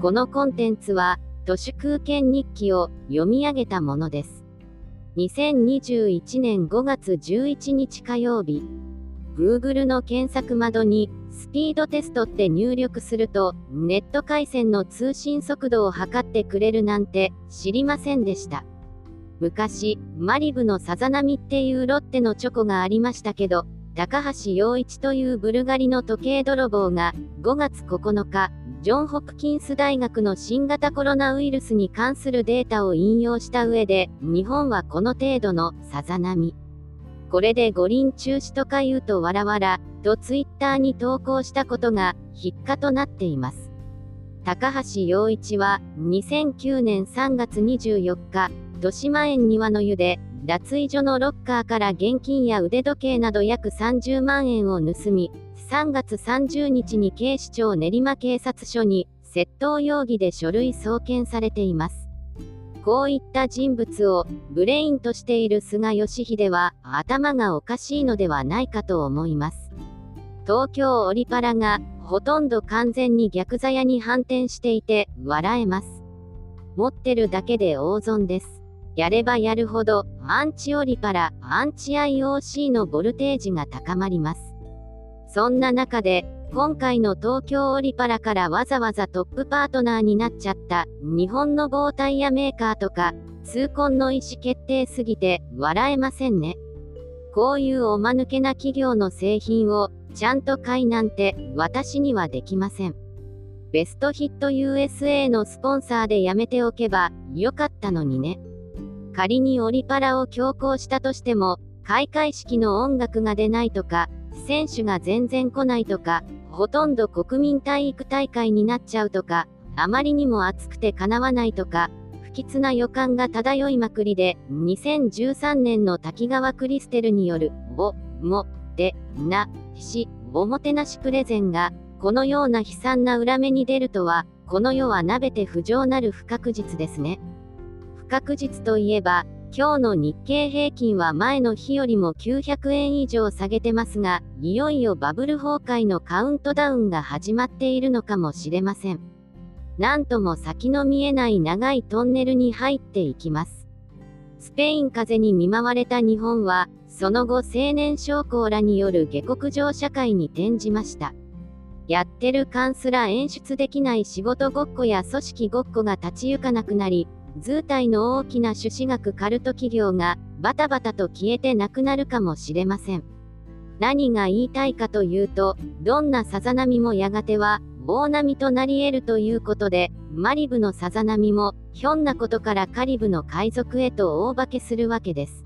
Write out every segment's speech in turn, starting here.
このコンテンツは、都市空間日記を読み上げたものです。2021年5月11日火曜日、Google の検索窓に、スピードテストって入力すると、ネット回線の通信速度を測ってくれるなんて、知りませんでした。昔、マリブのさざ波っていうロッテのチョコがありましたけど、高橋洋一というブルガリの時計泥棒が5月9日、ジョン・ホプキンス大学の新型コロナウイルスに関するデータを引用した上で、日本はこの程度のさざ波。これで五輪中止とか言うとわらわら、とツイッターに投稿したことが、筆下となっています。高橋洋一は、2009年3月24日、豊島園庭の湯で、脱衣所のロッカーから現金や腕時計など約30万円を盗み、3月30日に警視庁練馬警察署に窃盗容疑で書類送検されています。こういった人物をブレインとしている菅義偉は頭がおかしいのではないかと思います。東京オリパラがほとんど完全に逆座屋に反転していて笑えます。持ってるだけで大損です。やればやるほど、アンチオリパラ、アンチ IOC のボルテージが高まります。そんな中で、今回の東京オリパラからわざわざトップパートナーになっちゃった日本の棒タイヤメーカーとか痛恨の意思決定すぎて笑えませんね。こういうおまぬけな企業の製品をちゃんと買いなんて私にはできません。ベストヒット USA のスポンサーでやめておけばよかったのにね。仮にオリパラを強行したとしても、開会式の音楽が出ないとか、選手が全然来ないとか、ほとんど国民体育大会になっちゃうとか、あまりにも暑くて叶わないとか、不吉な予感が漂いまくりで、2013年の滝川クリステルによる、お、も、て、な、し、おもてなしプレゼンが、このような悲惨な裏目に出るとは、この世はなべて不浄なる不確実ですね。不確実といえば、今日の日経平均は前の日よりも900円以上下げてますが、いよいよバブル崩壊のカウントダウンが始まっているのかもしれません。なんとも先の見えない長いトンネルに入っていきます。スペイン風邪に見舞われた日本は、その後青年将校らによる下克上社会に転じました。やってる感すら演出できない仕事ごっこや組織ごっこが立ち行かなくなり、図体の大きな朱子学カルト企業がバタバタと消えてなくなるかもしれません。何が言いたいかというと、どんなさざ波もやがては大波となり得るということで、マリブのさざ波もひょんなことからカリブの海賊へと大化けするわけです。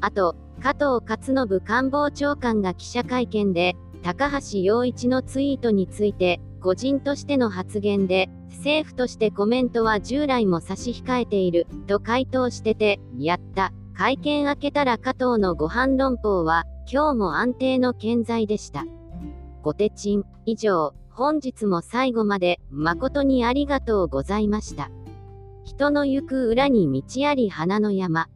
あと、加藤勝信官房長官が記者会見で、高橋洋一のツイートについて、個人としての発言で、政府としてコメントは従来も差し控えている、と回答してて、やった。会見開けたら加藤のご飯論法は、今日も安定の健在でした。ごてちん、以上、本日も最後まで、誠にありがとうございました。人の行く裏に道あり花の山。